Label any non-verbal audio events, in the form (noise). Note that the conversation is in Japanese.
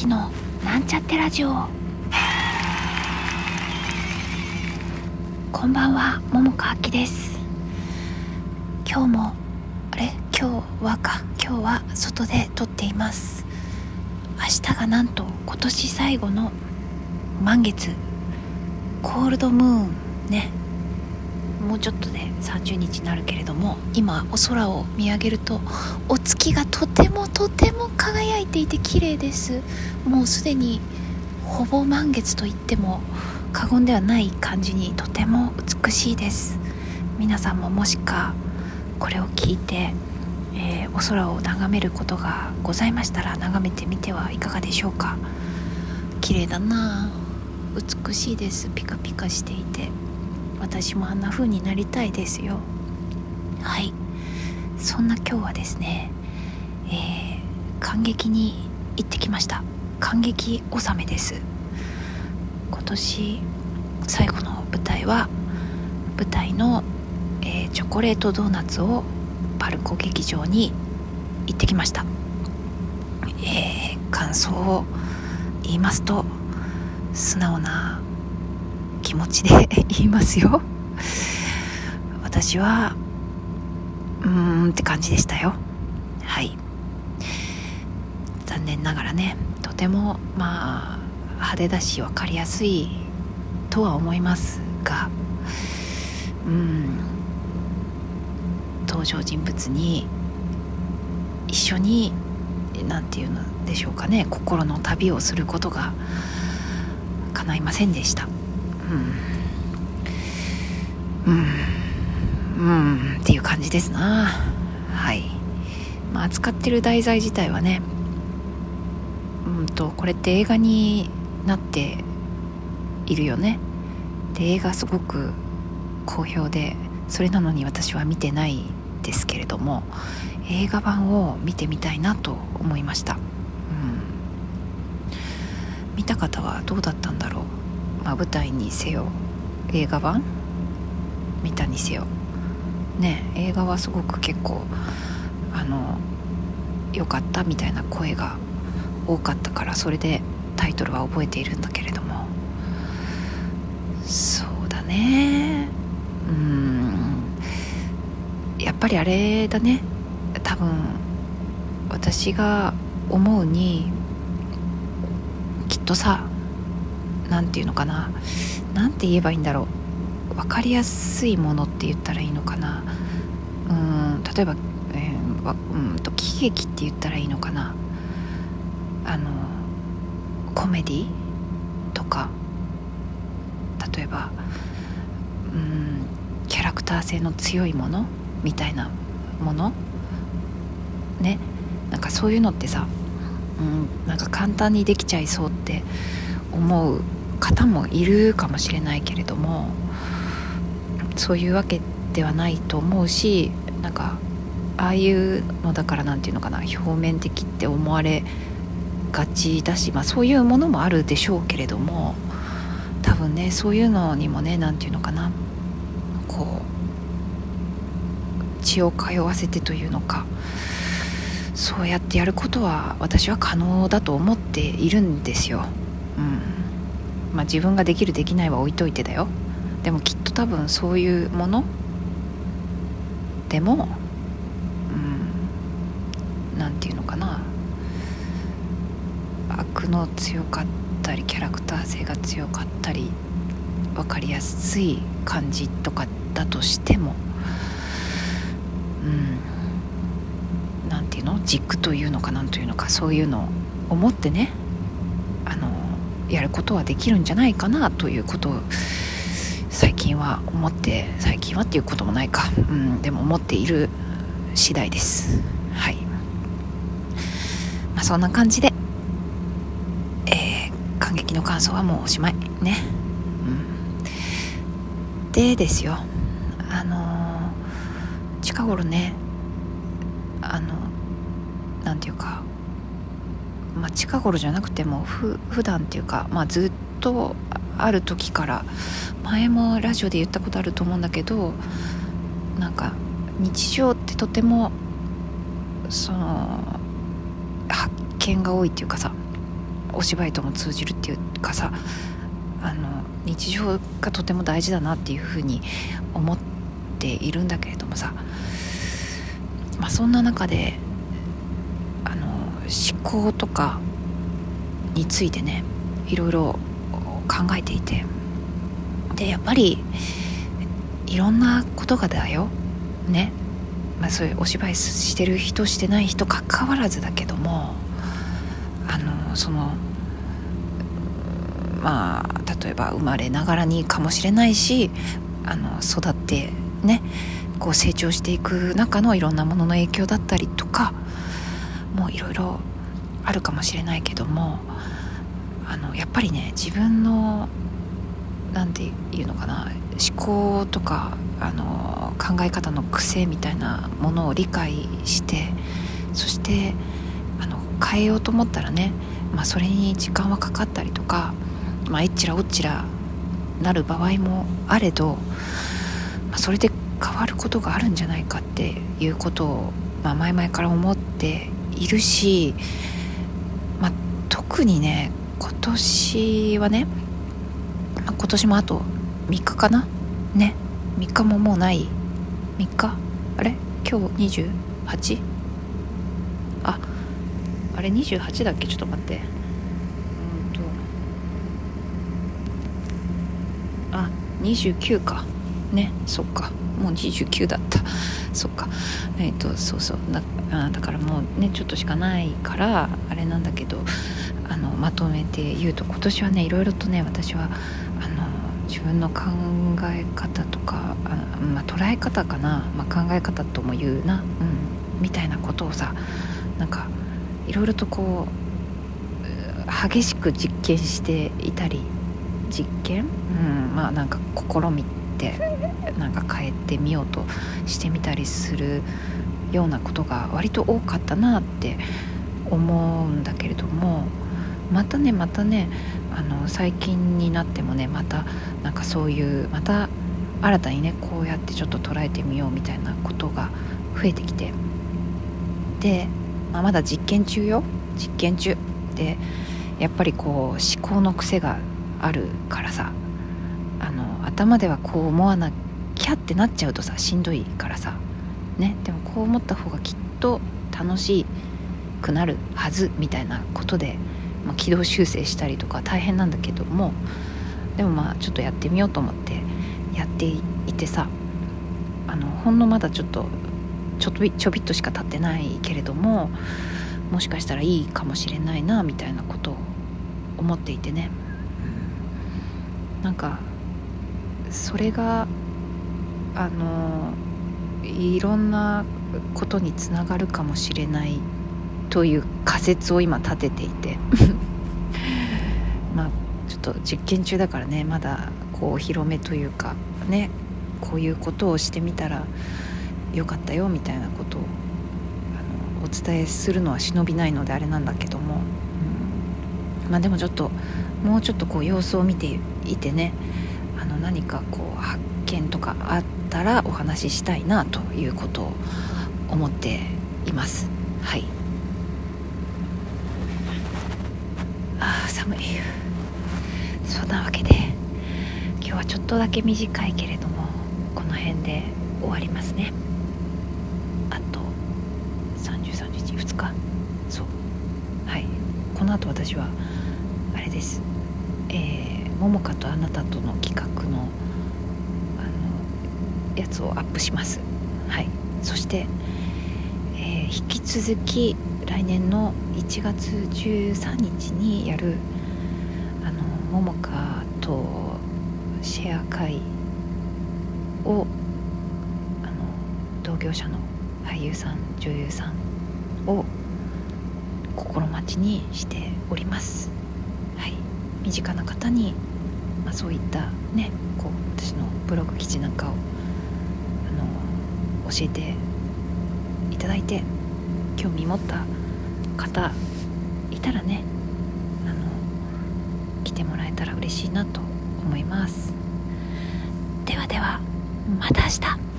きのなんちゃってラジオ。こんばんは桃佳明です。今日もあれ？今日はか。今日は外で撮っています。明日がなんと今年最後の満月。コールドムーンね。もうちょっとで30日になるけれども今お空を見上げるとお月がとてもとても輝いていて綺麗です。もうすでにほぼ満月と言っても過言ではない感じにとても美しいです。皆さんももしかこれを聞いて、えー、お空を眺めることがございましたら眺めてみてはいかがでしょうか。綺麗だな。美しいです。ピカピカしていて。私もあんな風になりたいですよ。はい。そんな今日はですね、えー、感激に行ってきました。感激納めです。今年最後の舞台は舞台の、えー、チョコレートドーナツをパルコ劇場に行ってきました、えー、感想を言いますと素直な気持ちで (laughs) 言いますよ。私はうーんって感じでしたよ。はい。残念ながらねとてもまあ派手だし分かりやすいとは思いますがうん登場人物に一緒に何て言うのでしょうかね心の旅をすることが叶いませんでした。うん。うん。っていう感じですな。はい、まあ、扱ってる題材自体はねうんとこれって映画になっているよね。で映画すごく好評でそれなのに私は見てないですけれども映画版を見てみたいなと思いました、うん、見た方はどうだったんだろう。まあ、舞台にせよ映画版見たにせよ。ね映画はすごく結構あの良かったみたいな声が多かったからそれでタイトルは覚えているんだけれども。そうだね。うん。やっぱりあれだね。多分私が思うにきっとさ何て言うのかな。何て言えばいいんだろう。分かりやすいものって言ったらいいのかな。うん例えば、えー、うんと喜劇って言ったらいいのかな。あのコメディとか。例えばうんキャラクター性の強いものみたいなもの。ね。なんかそういうのってさ、うん、なんか簡単にできちゃいそうって思う方もいるかもしれないけれどもそういうわけではないと思うしなんかああいうのだから何て言うのかな表面的って思われがちだし、まあ、そういうものもあるでしょうけれども多分ねそういうのにもね何て言うのかなこう血を通わせてというのかそうやってやることは私は可能だと思っているんですよ。うんまあ、自分ができるできないは置いといてだよ。でもきっと多分そういうもの？でもうん何て言うのかな？悪の強かったりキャラクター性が強かったり分かりやすい感じとかだとしてもうん何て言うの？軸というのか何というのかそういうのを思ってね。やることはできるんじゃないかなということを最近は思って最近はっていうこともないか、うん、でも思っている次第です。はい、まあ、そんな感じで、えー、感激の感想はもうおしまいね、うん、でですよ。あのー、近頃ねあのなんていうかまあ、近頃じゃなくてもふ普段っていうか、まあ、ずっとある時から前もラジオで言ったことあると思うんだけどなんか日常ってとてもその発見が多いっていうかさお芝居とも通じるっていうかさあの日常がとても大事だなっていうふうに思っているんだけれどもさ、まあ、そんな中であの思考とかについてねいろいろ考えていて。でやっぱりいろんなことがだよ。ね、まあ、そういうお芝居してる人してない人かかわらずだけどもあのそのまあ例えば生まれながらにかもしれないしあの育ってねこう成長していく中のいろんなものの影響だったりとかもういろいろあるかもしれないけどもあのやっぱりね自分の何て言うのかな思考とかあの考え方の癖みたいなものを理解してそしてあの変えようと思ったらね、まあ、それに時間はかかったりとか、まあ、えっちらおっちらなる場合もあれど、まあ、それで変わることがあるんじゃないかっていうことを、まあ、前々から思っているし、まあ、特にね今年はね、まあ、今年もあと3日かな？ね。3日ももうない。3日？あれ？今日 28? ああれ28だっけ？ちょっと待って。うんと。あ29か。ねそっか。もう29だった。そっか。えっ、ー、とそうそう。だあだからもうねちょっとしかないからあれなんだけどあのまとめて言うと今年はねいろいろとね私はあの自分の考え方とかあ、まあ、捉え方かな、まあ、考え方とも言うな、うん、みたいなことをさなんかいろいろとこう激しく実験していたり実験、うん、まあなんか試みてなんか変えてみようとしてみたりするようなことが割と多かったなって思うんだけれどもまたねまたねあの最近になってもねまたなんかそういうまた新たにねこうやってちょっと捉えてみようみたいなことが増えてきて。で、まあ、まだ実験中よ。実験中。でやっぱりこう思考の癖があるからさあの頭ではこう思わなきゃってなっちゃうとさしんどいからさ。ねでもこう思った方がきっと楽しくなるはずみたいなことで、まあ、軌道修正したりとか大変なんだけどもでもまあちょっとやってみようと思ってやっていてさあのほんのまだちょっとちょっとちょびっとしか経ってないけれどももしかしたらいいかもしれないなみたいなことを思っていてね、なんかそれがあのいろんなことにつながるかもしれないという仮説を今立てていて。(laughs) まあちょっと実験中だからねまだこうお披露目というかねこういうことをしてみたらよかったよみたいなことをあのお伝えするのは忍びないのであれなんだけども、うん、まあでもちょっともうちょっとこう様子を見ていてねあの何かこう発見とかあったらお話ししたいなということを思っています。はい。ああ寒い。そんなわけで今日はちょっとだけ短いけれどもこの辺で終わりますね。あと3031日。そう。はい。この後私はあれです。えー、桃香とあなたとの企画のあのやつをアップします。はい。そして、引き続き来年の1月13日にやるあの桃香とシェア会をあの同業者の俳優さん女優さんを心待ちにしておりますはい身近な方に、まあ、そういったねこう私のブログ記事なんかをあの教えていただいて興味持った方いたらねあの来てもらえたら嬉しいなと思います。ではではまた明日。